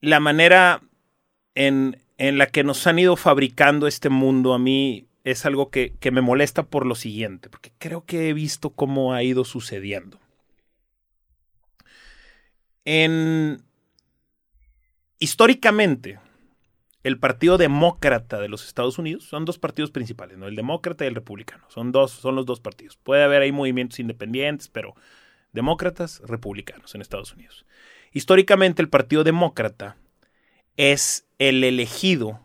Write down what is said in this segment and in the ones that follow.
la manera en, en, la que nos han ido fabricando este mundo a mí es algo que, que me molesta por lo siguiente, porque creo que he visto cómo ha ido sucediendo. En, históricamente, el Partido Demócrata de los Estados Unidos son dos partidos principales, ¿no? El Demócrata y el Republicano. Son dos, son los dos partidos. Puede haber ahí movimientos independientes, pero demócratas, republicanos en Estados Unidos. Históricamente, el Partido Demócrata es el elegido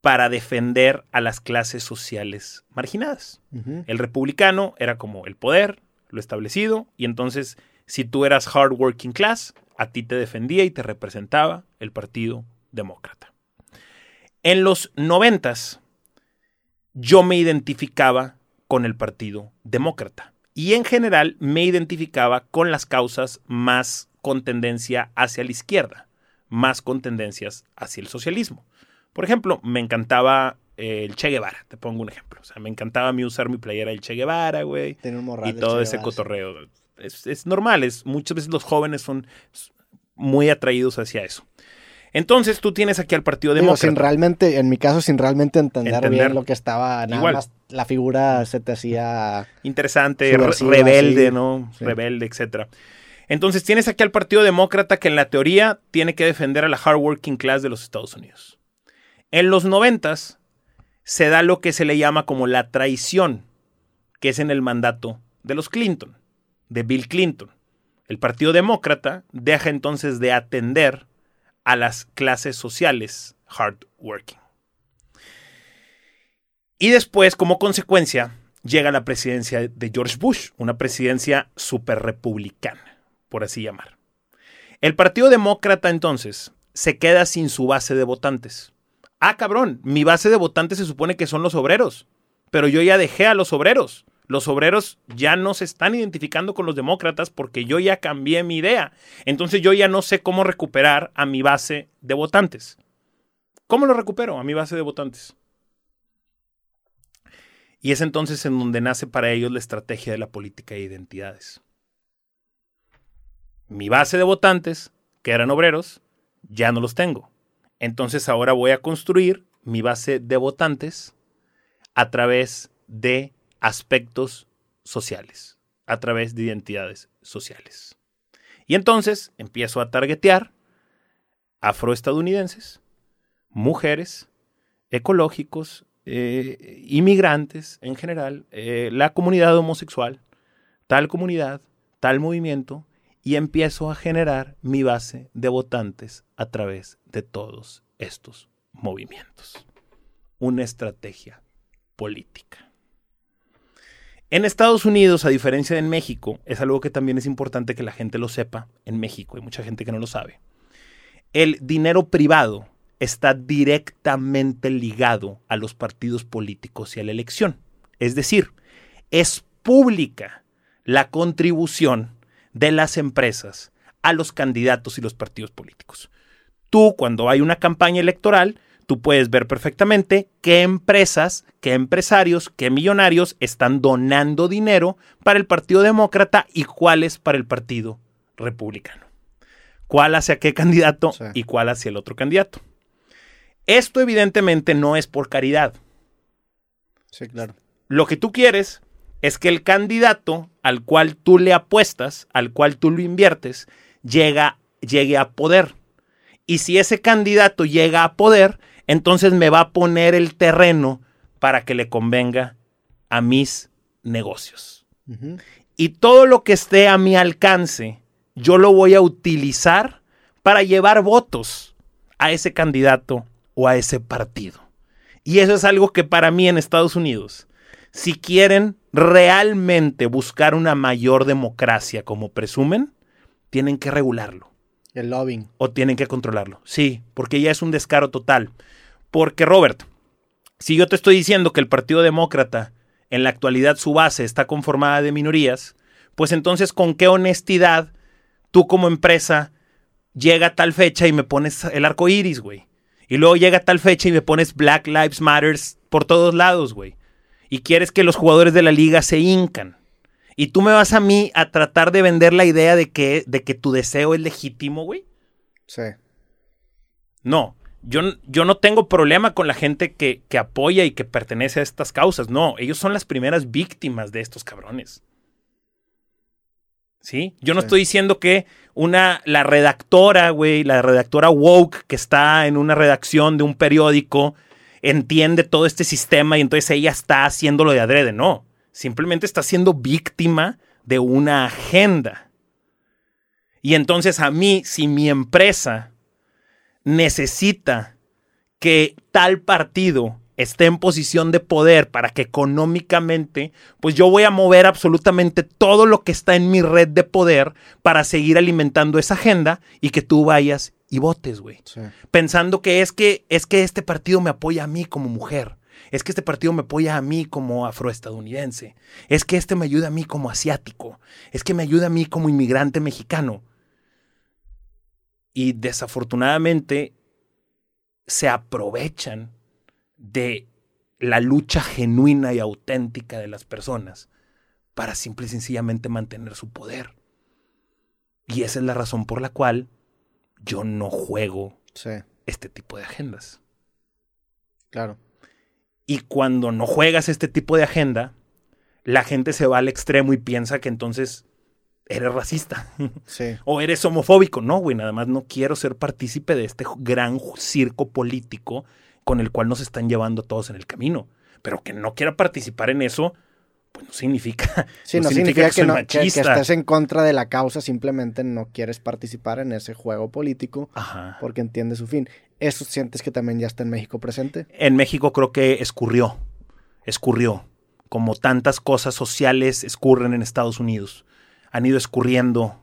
para defender a las clases sociales marginadas. El republicano era como el poder, lo establecido, y entonces, si tú eras hard working class, a ti te defendía y te representaba el Partido Demócrata. En los noventas, yo me identificaba con el Partido Demócrata y en general me identificaba con las causas más con tendencia hacia la izquierda, más con tendencias hacia el socialismo. Por ejemplo, me encantaba el Che Guevara, te pongo un ejemplo. O sea, me encantaba a mí usar mi playera del Che Guevara, güey. Y todo ese cotorreo. Es, es, normal, es, muchas veces los jóvenes son muy atraídos hacia eso. Entonces tú tienes aquí al Partido Demócrata. sin realmente, en mi caso, sin realmente entender, bien lo que estaba, nada más la figura se te hacía... Interesante, rebelde, ¿no? Rebelde, etcétera. Entonces tienes aquí al Partido Demócrata que en la teoría tiene que defender a la hardworking class de los Estados Unidos. En los noventas se da lo que se le llama como la traición, que es en el mandato de los Clinton, de Bill Clinton. El Partido Demócrata deja entonces de atender a las clases sociales hardworking. Y después, como consecuencia, llega la presidencia de George Bush, una presidencia super republicana, por así llamar. El Partido Demócrata entonces se queda sin su base de votantes. Ah, cabrón, mi base de votantes se supone que son los obreros, pero yo ya dejé a los obreros los obreros ya no se están identificando con los demócratas porque yo ya cambié mi idea. Entonces yo ya no sé cómo recuperar a mi base de votantes. ¿Cómo lo recupero a mi base de votantes? Y es entonces en donde nace para ellos la estrategia de la política de identidades. Mi base de votantes, que eran obreros, ya no los tengo. Entonces ahora voy a construir mi base de votantes a través de aspectos sociales, a través de identidades sociales. Y entonces empiezo a targetear afroestadounidenses, mujeres, ecológicos, eh, inmigrantes en general, eh, la comunidad homosexual, tal comunidad, tal movimiento, y empiezo a generar mi base de votantes a través de todos estos movimientos. Una estrategia política. En Estados Unidos, a diferencia de en México, es algo que también es importante que la gente lo sepa. En México hay mucha gente que no lo sabe. El dinero privado está directamente ligado a los partidos políticos y a la elección. Es decir, es pública la contribución de las empresas a los candidatos y los partidos políticos. Tú, cuando hay una campaña electoral, tú puedes ver perfectamente qué empresas, qué empresarios, qué millonarios están donando dinero para el Partido Demócrata y cuáles para el Partido Republicano. ¿Cuál hacia qué candidato y cuál hacia el otro candidato? Esto evidentemente no es por caridad. Sí, claro. Lo que tú quieres es que el candidato al cual tú le apuestas, al cual tú lo inviertes, llega, llegue a poder. Y si ese candidato llega a poder, entonces me va a poner el terreno para que le convenga a mis negocios. Y todo lo que esté a mi alcance, yo lo voy a utilizar para llevar votos a ese candidato o a ese partido. Y eso es algo que para mí en Estados Unidos, si quieren realmente buscar una mayor democracia como presumen, tienen que regularlo. El lobbying. O tienen que controlarlo. Sí, porque ya es un descaro total. Porque, Robert, si yo te estoy diciendo que el Partido Demócrata en la actualidad su base está conformada de minorías, pues entonces con qué honestidad tú como empresa llega a tal fecha y me pones el arco iris, güey. Y luego llega a tal fecha y me pones Black Lives Matters por todos lados, güey. Y quieres que los jugadores de la liga se hincan. Y tú me vas a mí a tratar de vender la idea de que, de que tu deseo es legítimo, güey. Sí. No, yo, yo, no tengo problema con la gente que, que, apoya y que pertenece a estas causas. No, ellos son las primeras víctimas de estos cabrones. ¿Sí? Yo no estoy diciendo que una, la redactora, güey, la redactora woke que está en una redacción de un periódico entiende todo este sistema y entonces ella está haciéndolo de adrede. No, simplemente está siendo víctima de una agenda. Y entonces a mí, si mi empresa necesita que tal partido esté en posición de poder para que económicamente, pues yo voy a mover absolutamente todo lo que está en mi red de poder para seguir alimentando esa agenda y que tú vayas y votes, güey. Pensando que es que es que este partido me apoya a mí como mujer. Es que este partido me apoya a mí como afroestadounidense. Es que este me ayuda a mí como asiático. Es que me ayuda a mí como inmigrante mexicano. Y desafortunadamente se aprovechan de la lucha genuina y auténtica de las personas para simple y sencillamente mantener su poder. Y esa es la razón por la cual yo no juego este tipo de agendas. Claro. Y cuando no juegas este tipo de agenda, la gente se va al extremo y piensa que entonces eres racista. o eres homofóbico. No, güey, nada más no quiero ser partícipe de este gran circo político con el cual nos están llevando todos en el camino. Pero que no quiera participar en eso, pues no significa, sí, no, significa, que, no, que, estés en contra de la causa, simplemente no quieres participar en ese juego político porque entiendes su fin. ¿Eso sientes que también ya está en México presente? En México creo que escurrió, escurrió, como tantas cosas sociales escurren en Estados Unidos. Han ido escurriendo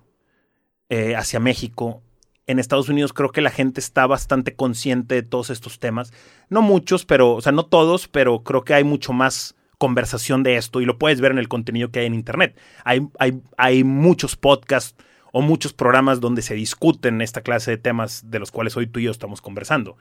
eh, hacia México en Estados Unidos creo que la gente está bastante consciente de todos estos temas. No muchos, pero, o sea, no todos, pero creo que hay mucho más conversación de esto y lo puedes ver en el contenido que hay en Internet. Hay, hay, hay muchos podcasts o muchos programas donde se discuten esta clase de temas de los cuales hoy tú y yo estamos conversando.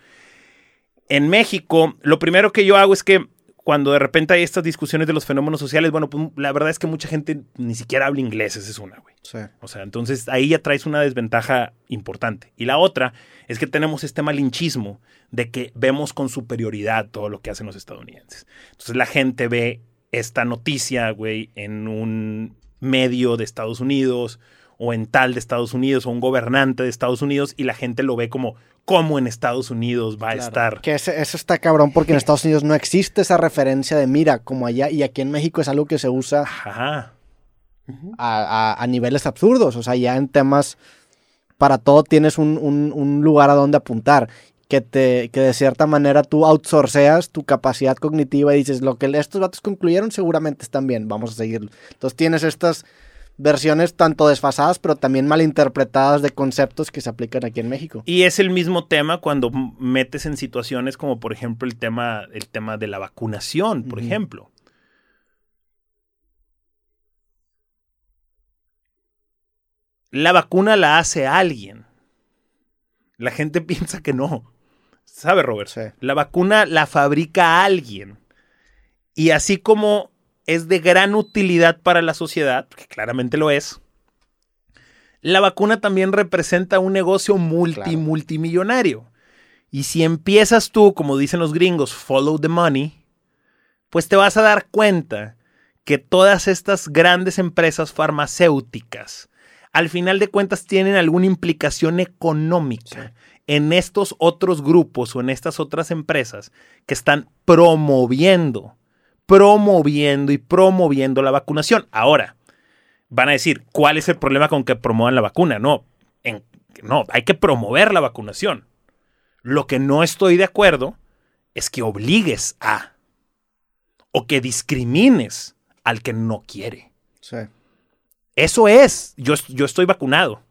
En México, lo primero que yo hago es que cuando de repente hay estas discusiones de los fenómenos sociales, bueno, pues la verdad es que mucha gente ni siquiera habla inglés, esa es una, güey. Sí. O sea, entonces ahí ya traes una desventaja importante. Y la otra es que tenemos este malinchismo de que vemos con superioridad todo lo que hacen los estadounidenses. Entonces la gente ve esta noticia, güey, en un medio de Estados Unidos o en tal de Estados Unidos o un gobernante de Estados Unidos y la gente lo ve como cómo en Estados Unidos va a estar. Que eso está cabrón porque en Estados Unidos no existe esa referencia de mira como allá y aquí en México es algo que se usa a, niveles absurdos, o sea, ya en temas para todo tienes un, lugar a donde apuntar. Que, te, que de cierta manera tú outsourceas tu capacidad cognitiva y dices, lo que estos datos concluyeron seguramente están bien, vamos a seguirlo. Entonces tienes estas versiones tanto desfasadas, pero también malinterpretadas de conceptos que se aplican aquí en México. Y es el mismo tema cuando metes en situaciones como, por ejemplo, el tema, el tema de la vacunación, por ejemplo. La vacuna la hace alguien. La gente piensa que no. ¿Sabe, Robert? La vacuna la fabrica alguien. Y así como es de gran utilidad para la sociedad, que claramente lo es, la vacuna también representa un negocio multi, multimillonario. Y si empiezas tú, como dicen los gringos, follow the money, pues te vas a dar cuenta que todas estas grandes empresas farmacéuticas, al final de cuentas, tienen alguna implicación económica en estos otros grupos o en estas otras empresas que están promoviendo promoviendo y promoviendo la vacunación. Ahora, van a decir, ¿cuál es el problema con que promuevan la vacuna? No, no, hay que promover la vacunación. Lo que no estoy de acuerdo es que obligues a o que discrimines al que no quiere. Sí. Eso es, yo, yo estoy vacunado.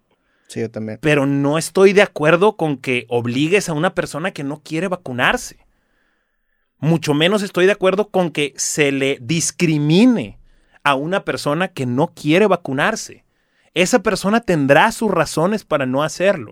Sí, yo también. Pero no estoy de acuerdo con que obligues a una persona que no quiere vacunarse mucho menos estoy de acuerdo con que se le discrimine a una persona que no quiere vacunarse. Esa persona tendrá sus razones para no hacerlo.